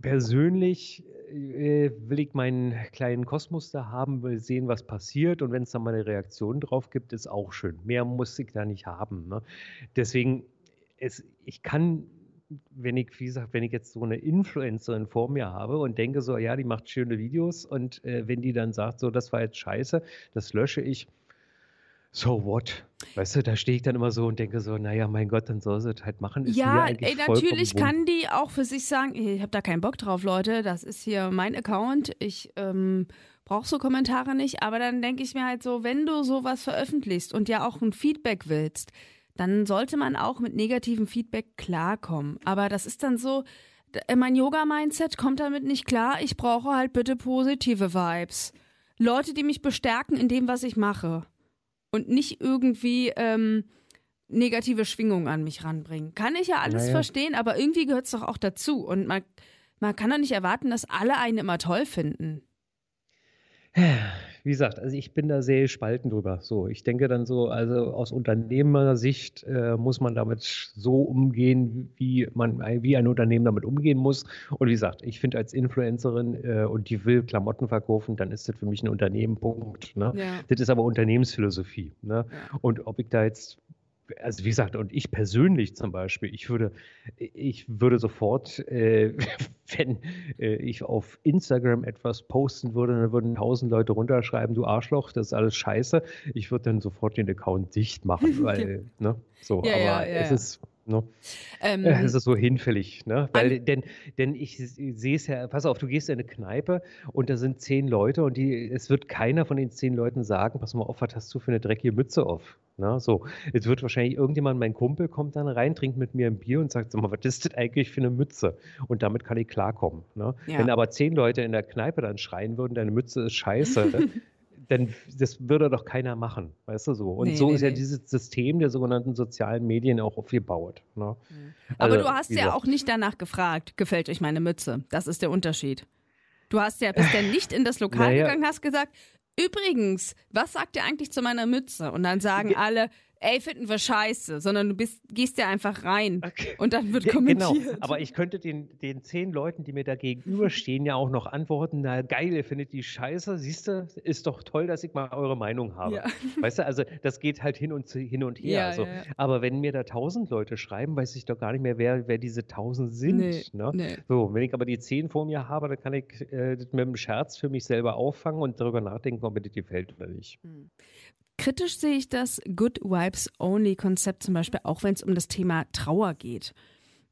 persönlich äh, will ich meinen kleinen Kosmos da haben, will sehen, was passiert und wenn es dann mal eine Reaktion drauf gibt, ist auch schön. Mehr muss ich da nicht haben. Ne? Deswegen, es, ich kann, wenn ich, wie gesagt, wenn ich jetzt so eine Influencerin vor mir habe und denke so, ja, die macht schöne Videos und äh, wenn die dann sagt, so, das war jetzt scheiße, das lösche ich, so what? Weißt du, da stehe ich dann immer so und denke so, naja, mein Gott, dann soll sie es halt machen. Ist ja, ey, natürlich kann die auch für sich sagen, ich habe da keinen Bock drauf, Leute, das ist hier mein Account, ich ähm, brauche so Kommentare nicht, aber dann denke ich mir halt so, wenn du sowas veröffentlichst und ja auch ein Feedback willst, dann sollte man auch mit negativem Feedback klarkommen. Aber das ist dann so, mein Yoga-Mindset kommt damit nicht klar, ich brauche halt bitte positive Vibes. Leute, die mich bestärken in dem, was ich mache und nicht irgendwie ähm, negative Schwingungen an mich ranbringen. Kann ich ja alles naja. verstehen, aber irgendwie gehört es doch auch dazu. Und man, man kann doch nicht erwarten, dass alle einen immer toll finden wie gesagt, also ich bin da sehr gespalten drüber. So, ich denke dann so, also aus Unternehmersicht äh, muss man damit so umgehen, wie man, wie ein Unternehmen damit umgehen muss. Und wie gesagt, ich finde als Influencerin äh, und die will Klamotten verkaufen, dann ist das für mich ein Unternehmen. Punkt. Ne? Ja. Das ist aber Unternehmensphilosophie. Ne? Ja. Und ob ich da jetzt also wie gesagt, und ich persönlich zum Beispiel, ich würde, ich würde sofort, äh, wenn äh, ich auf Instagram etwas posten würde, dann würden tausend Leute runterschreiben, du Arschloch, das ist alles scheiße. Ich würde dann sofort den Account dicht machen, weil, ne, so, ja, aber ja, ja, es ist Ne? Ähm, es ist so hinfällig, ne? Weil, denn, denn ich sehe es ja, pass auf, du gehst in eine Kneipe und da sind zehn Leute und die, es wird keiner von den zehn Leuten sagen, pass mal auf, was hast du für eine dreckige Mütze auf? Na, ne? so, jetzt wird wahrscheinlich irgendjemand, mein Kumpel kommt dann rein, trinkt mit mir ein Bier und sagt, sag mal, was ist das eigentlich für eine Mütze? Und damit kann ich klarkommen. Ne? Ja. Wenn aber zehn Leute in der Kneipe dann schreien würden, deine Mütze ist scheiße, dann das würde doch keiner machen, weißt du so. Und nee, so nee, ist ja nee. dieses System der sogenannten sozialen Medien auch aufgebaut. Ne? Aber also, du hast ja auch nicht danach gefragt, gefällt euch meine Mütze? Das ist der Unterschied. Du hast ja bist ja nicht in das Lokal naja. gegangen, hast gesagt, übrigens, was sagt ihr eigentlich zu meiner Mütze? Und dann sagen alle, ey, finden wir scheiße, sondern du bist, gehst ja einfach rein Okay. und dann wird Ja, kommentiert. Genau, aber ich könnte den, den zehn Leuten, die mir da gegenüberstehen, ja auch noch antworten, na geil, ihr findet die scheiße, siehst du, ist doch toll, dass ich mal eure Meinung habe. Ja. Weißt du, also das geht halt hin und, hin und her. Ja, also. Aber wenn mir da tausend Leute schreiben, weiß ich doch gar nicht mehr, wer, wer diese tausend sind. Nee, ne? nee. So, wenn ich aber die zehn vor mir habe, dann kann ich äh, das mit einem Scherz für mich selber auffangen und darüber nachdenken, ob mir das gefällt oder nicht. Kritisch sehe ich das Good Vibes Only Konzept zum Beispiel auch, wenn es um das Thema Trauer geht.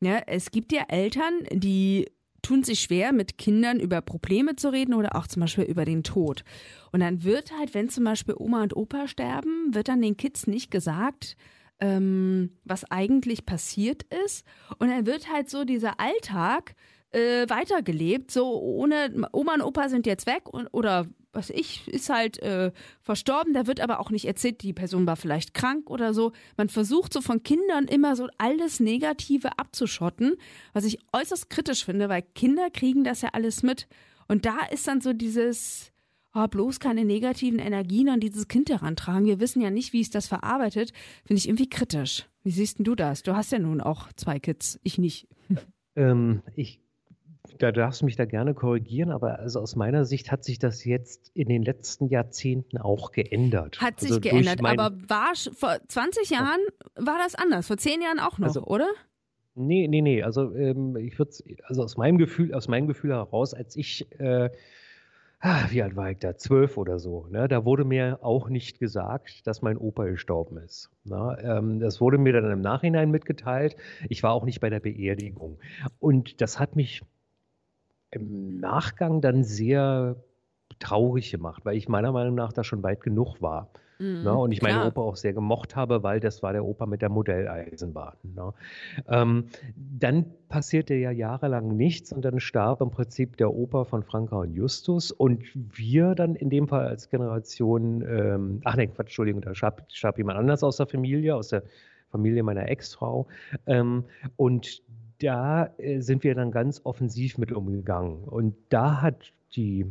Ja, es gibt ja Eltern, die tun sich schwer, mit Kindern über Probleme zu reden oder auch zum Beispiel über den Tod. Und dann wird halt, wenn zum Beispiel Oma und Opa sterben, wird dann den Kids nicht gesagt, ähm, was eigentlich passiert ist. Und dann wird halt so dieser Alltag äh, weitergelebt, so ohne Oma und Opa sind jetzt weg und, oder was ich, ist halt äh, verstorben, da wird aber auch nicht erzählt, die Person war vielleicht krank oder so. Man versucht so von Kindern immer so alles Negative abzuschotten, was ich äußerst kritisch finde, weil Kinder kriegen das ja alles mit. Und da ist dann so dieses, oh, bloß keine negativen Energien an dieses Kind herantragen. Wir wissen ja nicht, wie es das verarbeitet. Finde ich irgendwie kritisch. Wie siehst denn du das? Du hast ja nun auch zwei Kids, ich nicht. Ähm, ich, da darfst du mich da gerne korrigieren, aber also aus meiner Sicht hat sich das jetzt in den letzten Jahrzehnten auch geändert. Hat sich Also geändert, aber war vor 20 Jahren war das anders, vor 10 Jahren auch noch, Also- oder? Nee, nee, nee. Also ähm, ich würde also aus meinem Gefühl, aus meinem Gefühl heraus, als ich, äh, ah, wie alt war ich da? Zwölf oder so, ne? Da wurde mir auch nicht gesagt, dass mein Opa gestorben ist. Ne? Ähm, das wurde mir dann im Nachhinein mitgeteilt. Ich war auch nicht bei der Beerdigung. Und das hat mich im Nachgang dann sehr traurig gemacht, weil ich meiner Meinung nach da schon weit genug war. Mhm, Ne? Und ich klar. Opa auch sehr gemocht habe, weil das war der Opa mit der Modelleisenbahn. Ne? Ähm, dann passierte ja jahrelang nichts und dann starb im Prinzip der Opa von Franka und Justus und wir dann in dem Fall als Generation, ähm, ach nein, Quatsch, Entschuldigung, da starb, starb jemand anders aus der Familie, aus der Familie meiner Ex-Frau. Ähm, und da äh, sind wir dann ganz offensiv mit umgegangen. Und da hat die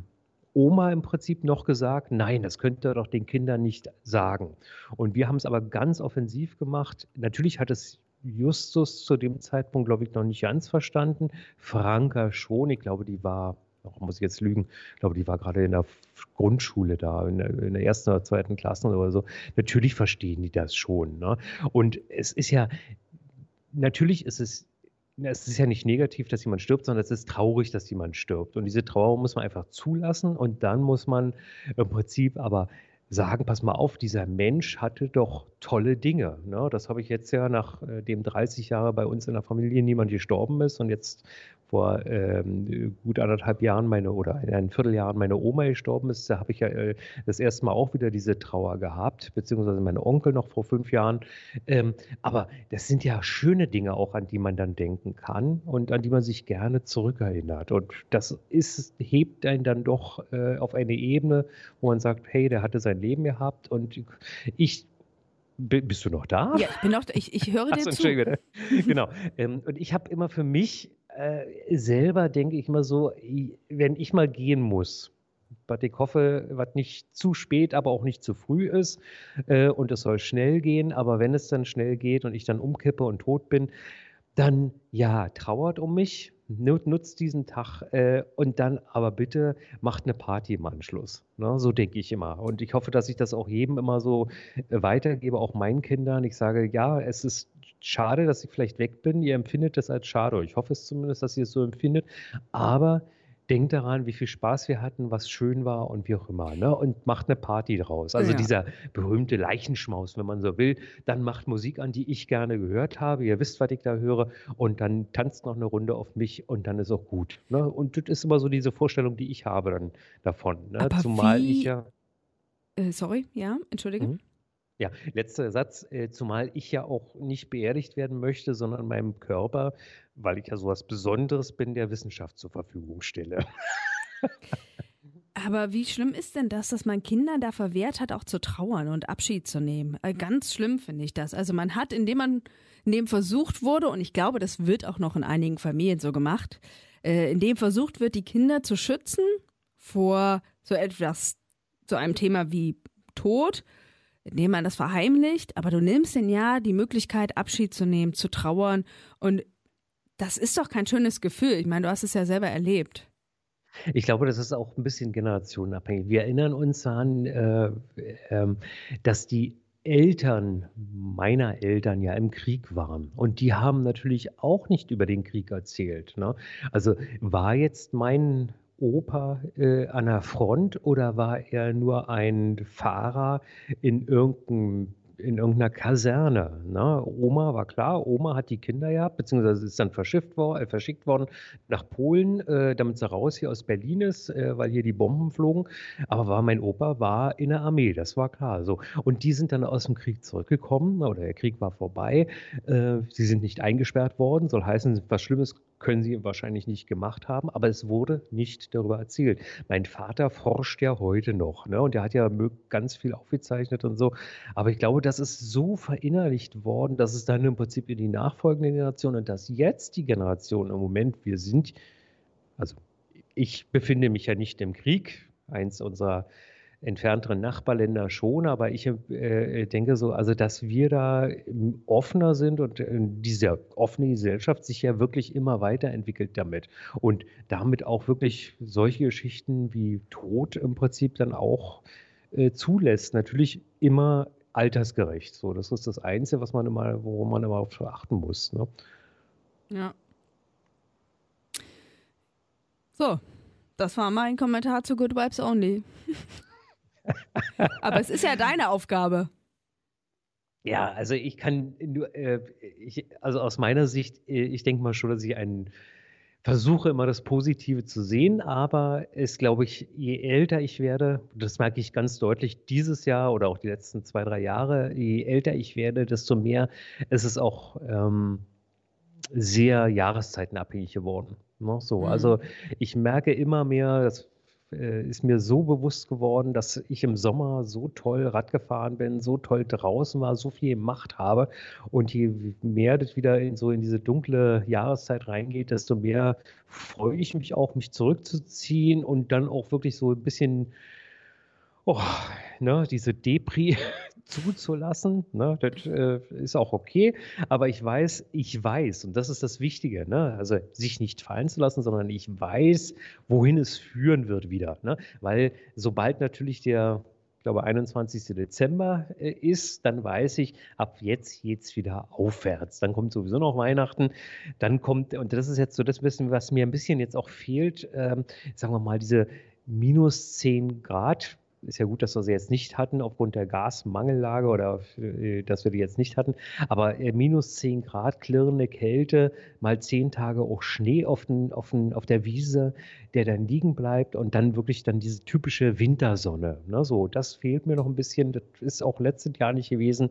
Oma im Prinzip noch gesagt, nein, das könnt ihr doch den Kindern nicht sagen. Und wir haben es aber ganz offensiv gemacht. Natürlich hat es Justus zu dem Zeitpunkt, glaube ich, noch nicht ganz verstanden. Franka schon. Ich glaube, die war, oh, muss ich jetzt lügen, ich glaube, die war gerade in der Grundschule da, in der, in der ersten oder zweiten Klasse oder so. Natürlich verstehen die das schon. Ne? Und es ist ja, natürlich ist es es ist ja nicht negativ, dass jemand stirbt, sondern es ist traurig, dass jemand stirbt. Und diese Trauer muss man einfach zulassen und dann muss man im Prinzip aber sagen, pass mal auf, dieser Mensch hatte doch tolle Dinge. Ne? Das habe ich jetzt ja nachdem 30 Jahre bei uns in der Familie niemand gestorben ist und jetzt vor ähm, gut anderthalb Jahren meine oder in ein Vierteljahren meine Oma gestorben ist, da habe ich ja äh, das erste Mal auch wieder diese Trauer gehabt, beziehungsweise mein Onkel noch vor fünf Jahren. Ähm, aber das sind ja schöne Dinge auch, an die man dann denken kann und an die man sich gerne zurückerinnert. Und das ist, hebt einen dann doch äh, auf eine Ebene, wo man sagt, hey, der hatte sein Leben gehabt und ich Bist du noch da? Ja, ich bin doch, ich, ich höre dir so, zu. Entschuldige. genau. Ähm, und ich habe immer für mich äh, selber, denke ich mal so, wenn ich mal gehen muss, was ich hoffe, was nicht zu spät, aber auch nicht zu früh ist äh, und es soll schnell gehen, aber wenn es dann schnell geht und ich dann umkippe und tot bin, dann ja, trauert um mich, nu- nutzt diesen Tag äh, und dann aber bitte macht eine Party im Anschluss. Ne? So denke ich immer. Und ich hoffe, dass ich das auch jedem immer so äh, weitergebe, auch meinen Kindern. Ich sage, ja, es ist schade, dass ich vielleicht weg bin. Ihr empfindet das als schade. Ich hoffe es zumindest, dass ihr es so empfindet. Aber denkt daran, wie viel Spaß wir hatten, was schön war und wie auch immer. Ne? Und macht eine Party draus. Also Ja. dieser berühmte Leichenschmaus, wenn man so will. Dann macht Musik an, die ich gerne gehört habe. Ihr wisst, was ich da höre. Und dann tanzt noch eine Runde auf mich und dann ist auch gut. Ne? Und das ist immer so diese Vorstellung, die ich habe dann davon. Ne? Aber Zumal wie- ich ja. Äh, sorry, ja, entschuldige. Mhm. Ja, letzter Satz, äh, zumal ich ja auch nicht beerdigt werden möchte, sondern meinem Körper, weil ich ja sowas Besonderes bin, der Wissenschaft zur Verfügung stelle. Aber wie schlimm ist denn das, dass man Kindern da verwehrt hat, auch zu trauern und Abschied zu nehmen? Äh, ganz schlimm finde ich das. Also man hat, indem man, indem versucht wurde, und ich glaube, das wird auch noch in einigen Familien so gemacht, äh, indem versucht wird, die Kinder zu schützen vor so etwas, so einem Thema wie Tod, indem man das verheimlicht, aber du nimmst den ja die Möglichkeit, Abschied zu nehmen, zu trauern. Und das ist doch kein schönes Gefühl. Ich meine, du hast es ja selber erlebt. Ich glaube, das ist auch ein bisschen generationenabhängig. Wir erinnern uns an, äh, äh, dass die Eltern meiner Eltern ja im Krieg waren. Und die haben natürlich auch nicht über den Krieg erzählt. Ne? Also war jetzt mein Opa äh, an der Front oder war er nur ein Fahrer in irgendeinem in irgendeiner Kaserne. Ne? Oma war klar, Oma hat die Kinder gehabt, beziehungsweise ist dann verschifft worden, äh, verschickt worden nach Polen, äh, damit sie raus hier aus Berlin ist, äh, weil hier die Bomben flogen. Aber war mein Opa war in der Armee, das war klar. So und die sind dann aus dem Krieg zurückgekommen oder der Krieg war vorbei. Äh, sie sind nicht eingesperrt worden, soll heißen, was Schlimmes können sie wahrscheinlich nicht gemacht haben, aber es wurde nicht darüber erzählt. Mein Vater forscht ja heute noch, ne? Und der hat ja ganz viel aufgezeichnet und so. Aber ich glaube, das ist so verinnerlicht worden, dass es dann im Prinzip in die nachfolgende Generation und dass jetzt die Generation im Moment, wir sind, also ich befinde mich ja nicht im Krieg. Eins unserer entfernteren Nachbarländer schon, aber ich äh, denke so, also dass wir da offener sind und äh, diese offene Gesellschaft sich ja wirklich immer weiterentwickelt damit und damit auch wirklich solche Geschichten wie Tod im Prinzip dann auch äh, zulässt. Natürlich immer altersgerecht. So, das ist das Einzige, was man immer, worum man immer achten muss. Ne? Ja. So, das war mein Kommentar zu Good Vibes Only. Aber es ist ja deine Aufgabe. Ja, also ich kann nur, äh, ich, also aus meiner Sicht, äh, ich denke mal schon, dass ich einen versuche immer das Positive zu sehen, aber es glaube ich, je älter ich werde, das merke ich ganz deutlich dieses Jahr oder auch die letzten zwei, drei Jahre, je älter ich werde, desto mehr ist es auch ähm, sehr jahreszeitenabhängig geworden. Ne? So, mhm. also ich merke immer mehr, das äh, ist mir so bewusst geworden, dass ich im Sommer so toll Rad gefahren bin, so toll draußen war, so viel Macht habe. Und je mehr das wieder in so in diese dunkle Jahreszeit reingeht, desto mehr freue ich mich auch, mich zurückzuziehen und dann auch wirklich so ein bisschen oh, ne, diese Depri zuzulassen. Ne? Das äh, ist auch okay. Aber ich weiß, ich weiß, und das ist das Wichtige, ne? also sich nicht fallen zu lassen, sondern ich weiß, wohin es führen wird wieder. Ne? Weil sobald natürlich der ich glaube, 21. Dezember äh, ist, dann weiß ich, ab jetzt geht es wieder aufwärts. Dann kommt sowieso noch Weihnachten. Dann kommt, und das ist jetzt so das bisschen, was mir ein bisschen jetzt auch fehlt, ähm, sagen wir mal, diese minus 10 Grad ist ja gut, dass wir sie jetzt nicht hatten aufgrund der Gasmangellage oder äh, dass wir die jetzt nicht hatten. Aber äh, minus 10 Grad, klirrende Kälte, mal zehn Tage auch Schnee auf, den, auf, den, auf der Wiese, der dann liegen bleibt und dann wirklich dann diese typische Wintersonne. Ne? So, das fehlt mir noch ein bisschen. Das ist auch letztes Jahr nicht gewesen.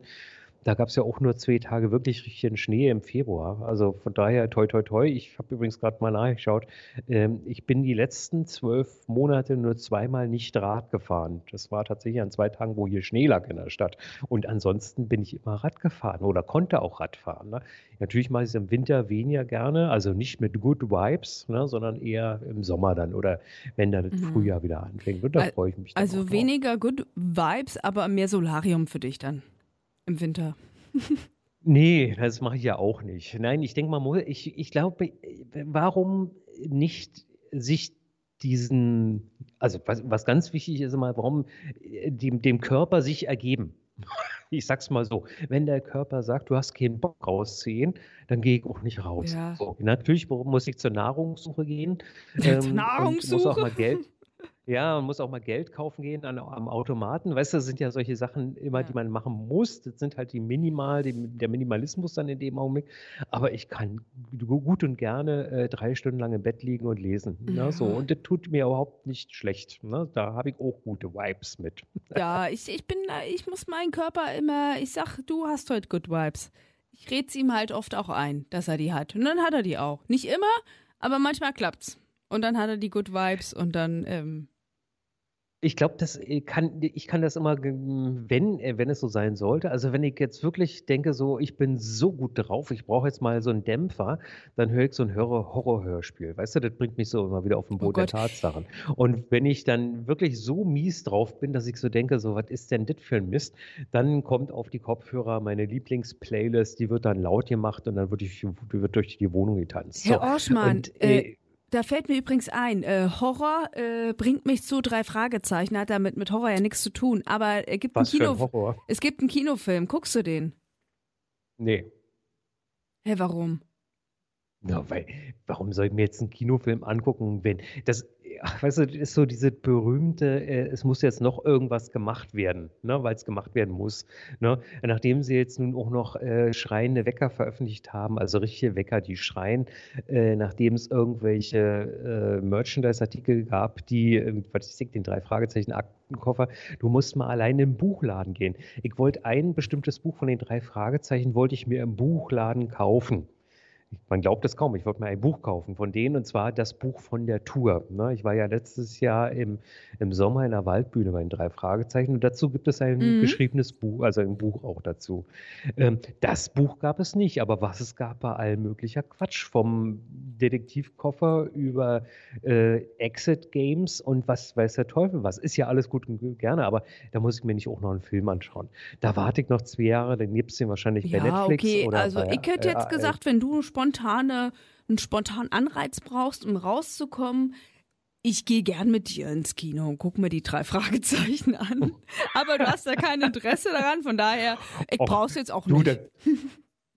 Da gab es ja auch nur zwei Tage wirklich richtigen Schnee im Februar. Also von daher, toi, toi, toi. Ich habe übrigens gerade mal nachgeschaut. Ähm, ich bin die letzten zwölf Monate nur zweimal nicht Rad gefahren. Das war tatsächlich an zwei Tagen, wo hier Schnee lag in der Stadt. Und ansonsten bin ich immer Rad gefahren oder konnte auch Rad fahren. Ne? Natürlich mache ich es im Winter weniger gerne, also nicht mit Good Vibes, ne, sondern eher im Sommer dann oder wenn dann das mhm. Frühjahr wieder anfängt. Und da freue ich mich. Dann Also weniger Good Vibes, aber mehr Solarium für dich dann im Winter. Nee, das mache ich ja auch nicht. Nein, ich denke mal, ich, ich glaube, warum nicht sich diesen, also was, was ganz wichtig ist immer, warum dem, dem Körper sich ergeben. Ich sag's mal so, wenn der Körper sagt, du hast keinen Bock rausziehen, dann gehe ich auch nicht raus. Ja. So, natürlich muss ich zur Nahrungssuche gehen. Ähm, Nahrungssuche? muss auch mal Geld, ja, man muss auch mal Geld kaufen gehen an, am Automaten. Weißt du, das sind ja solche Sachen immer, ja. die man machen muss. Das sind halt die Minimal, die, der Minimalismus dann in dem Augenblick. Aber ich kann gut und gerne äh, drei Stunden lang im Bett liegen und lesen. Ja. Ne, so. Und das tut mir überhaupt nicht schlecht. Ne? Da habe ich auch gute Vibes mit. Ja, ich, ich bin, ich muss meinen Körper immer, ich sag, du hast heute Good Vibes. Ich rede es ihm halt oft auch ein, dass er die hat. Und dann hat er die auch. Nicht immer, aber manchmal klappt's. Und dann hat er die Good Vibes und dann ähm, Ich glaube, das äh, kann, ich kann das immer, wenn, äh, wenn es so sein sollte. Also wenn ich jetzt wirklich denke, so, ich bin so gut drauf, ich brauche jetzt mal so einen Dämpfer, dann höre ich so ein Horror-Hörspiel. Weißt du, das bringt mich so immer wieder auf den Oh Boden der. Tatsachen. Und wenn ich dann wirklich so mies drauf bin, dass ich so denke, so, was ist denn das für ein Mist? Dann kommt auf die Kopfhörer meine Lieblingsplaylist, die wird dann laut gemacht und dann wird, ich, wird durch die Wohnung getanzt. Herr So. Orschmann, Und, äh, äh, Da fällt mir übrigens ein, äh, Horror äh, bringt mich zu drei Fragezeichen, hat damit mit Horror ja nichts zu tun. Aber es gibt, einen was für Kino, ein Horror. es gibt einen Kinofilm, guckst du den? Nee. Hä, warum? Ja, weil, warum soll ich mir jetzt einen Kinofilm angucken, wenn das, ach, weißt du, ist so diese berühmte, äh, es muss jetzt noch irgendwas gemacht werden, ne, weil es gemacht werden muss. Ne? Nachdem sie jetzt nun auch noch äh, schreiende Wecker veröffentlicht haben, also richtige Wecker, die schreien, äh, nachdem es irgendwelche äh, Merchandise-Artikel gab, die, äh, was ich, den drei Fragezeichen Aktenkoffer, du musst mal alleine im Buchladen gehen. Ich wollte ein bestimmtes Buch von den drei Fragezeichen, wollte ich mir im Buchladen kaufen. Man glaubt es kaum. Ich wollte mir ein Buch kaufen von denen und zwar das Buch von der Tour. Ne? Ich war ja letztes Jahr im, im Sommer in der Waldbühne bei den drei Fragezeichen und dazu gibt es ein Mhm. geschriebenes Buch, also ein Buch auch dazu. Ähm, das Buch gab es nicht, aber was es gab, war all möglicher Quatsch. Vom Detektivkoffer über äh, Exit Games und was weiß der Teufel was. Ist ja alles gut und gerne, aber da muss ich mir nicht auch noch einen Film anschauen. Da warte ich noch zwei Jahre, dann gibt es den wahrscheinlich bei Ja, Netflix okay. oder Also bei, ich hätte jetzt äh, gesagt, wenn du spontane, einen spontanen Anreiz brauchst, um rauszukommen, ich gehe gern mit dir ins Kino und guck mir die drei Fragezeichen an. Aber du hast da kein Interesse daran, von daher, ich Och, brauch's jetzt auch Du, nicht. da,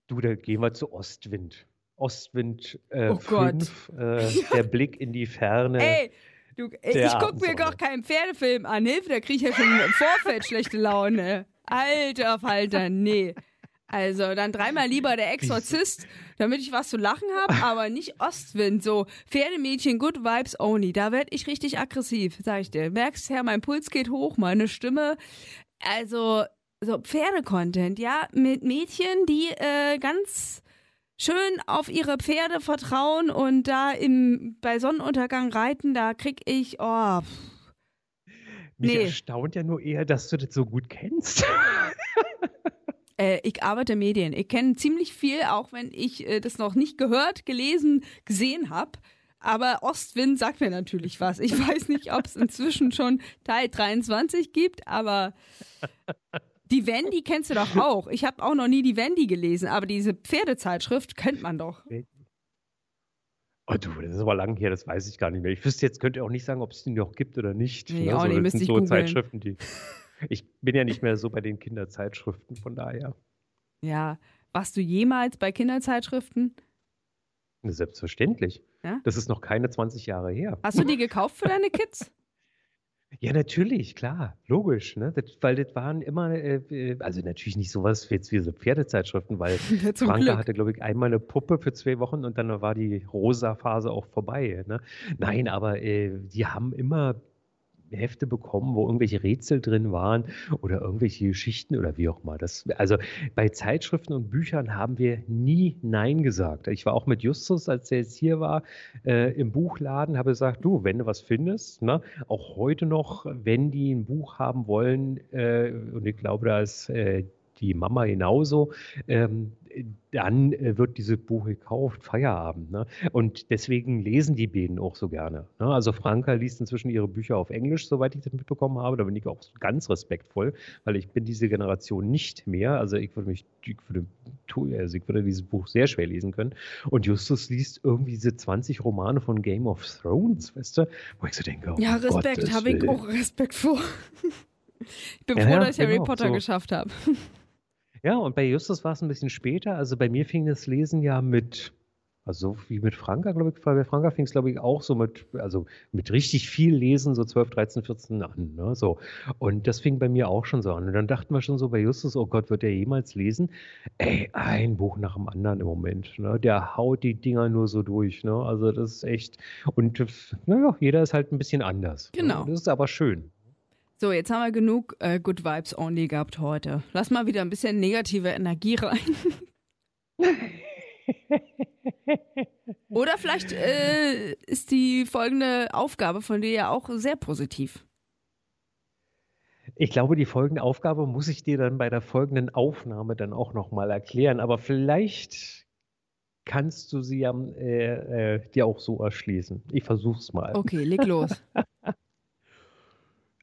du, da gehen wir zu Ostwind. Ostwind äh, Oh. 5, äh, der Blick in die Ferne. Ey, du, ich guck mir doch keinen Pferdefilm an. Hilfe, da krieg ich ja schon im Vorfeld schlechte Laune. Alter Falter, nee. Also dann dreimal lieber der Exorzist, damit ich was zu lachen habe, aber nicht Ostwind. So Pferdemädchen, good vibes only. Da werd ich richtig aggressiv, sag ich dir. Merkst ja, mein Puls geht hoch, meine Stimme. Also so Pferdecontent, ja, mit Mädchen, die äh, ganz schön auf ihre Pferde vertrauen und da im, bei Sonnenuntergang reiten, da krieg ich, oh, Mich nee. erstaunt ja nur eher, dass du das so gut kennst. äh, ich arbeite Medien. Ich kenne ziemlich viel, auch wenn ich äh, das noch nicht gehört, gelesen, gesehen habe. Aber Ostwind sagt mir natürlich was. Ich weiß nicht, ob es inzwischen schon Teil 23 gibt, aber die Wendy kennst du doch auch. Ich habe auch noch nie die Wendy gelesen, aber diese Pferdezeitschrift kennt man doch. Oh du, das ist aber lang her, das weiß ich gar nicht mehr. Ich wüsste jetzt, könnt ihr auch nicht sagen, ob es die noch gibt oder nicht. Nee, ne? auch so, nicht, das müsste sind ich so googeln. Zeitschriften, die. Ich bin ja nicht mehr so bei den Kinderzeitschriften, von daher. Ja. Warst du jemals bei Kinderzeitschriften? Selbstverständlich. Ja? Das ist noch keine 20 Jahre her. Hast du die gekauft für deine Kids? Ja, natürlich, klar, logisch, ne? Das, weil das waren immer, äh, also natürlich nicht sowas wie jetzt wie so Pferdezeitschriften, weil Franka Glück. hatte, glaube ich, einmal eine Puppe für zwei Wochen und dann war die rosa Phase auch vorbei. Ne? Nein, aber äh, die haben immer Hefte bekommen, wo irgendwelche Rätsel drin waren oder irgendwelche Geschichten oder wie auch immer. Das, also bei Zeitschriften und Büchern haben wir nie Nein gesagt. Ich war auch mit Justus, als er jetzt hier war, äh, im Buchladen, habe gesagt, du, wenn du was findest, ne, auch heute noch, wenn die ein Buch haben wollen, äh, und ich glaube, da ist äh, die Mama genauso, ähm, dann äh, wird dieses Buch gekauft, Feierabend. Ne? Und deswegen lesen die beiden auch so gerne. Ne? Also Franka liest inzwischen ihre Bücher auf Englisch, soweit ich das mitbekommen habe. Da bin ich auch ganz respektvoll, weil ich bin diese Generation nicht mehr. Also ich würde mich, ich würde, also ich würde dieses Buch sehr schwer lesen können. Und Justus liest irgendwie diese 20 Romane von Game of Thrones, weißt du? Wo ich so denke, oh Ja, Respekt, habe ich auch Respekt vor. Ich bin Ja, froh, ja, dass ich Harry genau, Potter so. geschafft habe. Ja, und bei Justus war es ein bisschen später. Also bei mir fing das Lesen ja mit, also so wie mit Franka, glaube ich, bei Franka fing es, glaube ich, auch so mit, also mit richtig viel Lesen, so 12, 13, 14 an. Ne? So. Und das fing bei mir auch schon so an. Und dann dachten wir schon so bei Justus, oh Gott, wird er jemals lesen? Ey, ein Buch nach dem anderen im Moment. Ne? Der haut die Dinger nur so durch. Ne? Also das ist echt. Und naja, jeder ist halt ein bisschen anders. Genau. Ne? Das ist aber schön. So, jetzt haben wir genug äh, Good Vibes Only gehabt heute. Lass mal wieder ein bisschen negative Energie rein. Oder vielleicht äh, ist die folgende Aufgabe von dir ja auch sehr positiv. Ich glaube, die folgende Aufgabe muss ich dir dann bei der folgenden Aufnahme dann auch nochmal erklären. Aber vielleicht kannst du sie ja, äh, äh, dir auch so erschließen. Ich versuch's mal. Okay, leg los.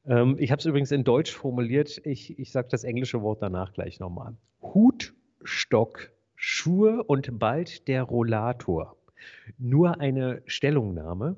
ähm, ich habe es übrigens in Deutsch formuliert. Ich, ich sage das englische Wort danach gleich nochmal. Hut, Stock, Schuhe und bald der Rollator. Nur eine Stellungnahme.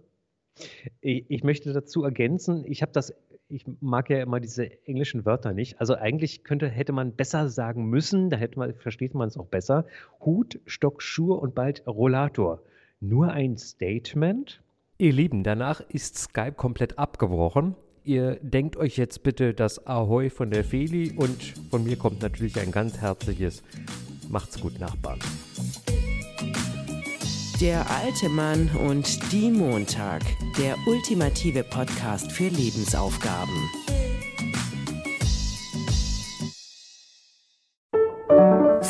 Ich, ich möchte dazu ergänzen, ich habe das ich mag ja immer diese englischen Wörter nicht. Also eigentlich könnte, hätte man besser sagen müssen, da hätte man, versteht man es auch besser. Hut, Stock, Schuhe und bald Rollator. Nur ein Statement. Ihr Lieben, danach ist Skype komplett abgebrochen. Ihr denkt euch jetzt bitte das Ahoi von der Feli und von mir kommt natürlich ein ganz herzliches Macht's gut, Nachbarn. Der alte Mann und die Montag. Der ultimative Podcast für Lebensaufgaben.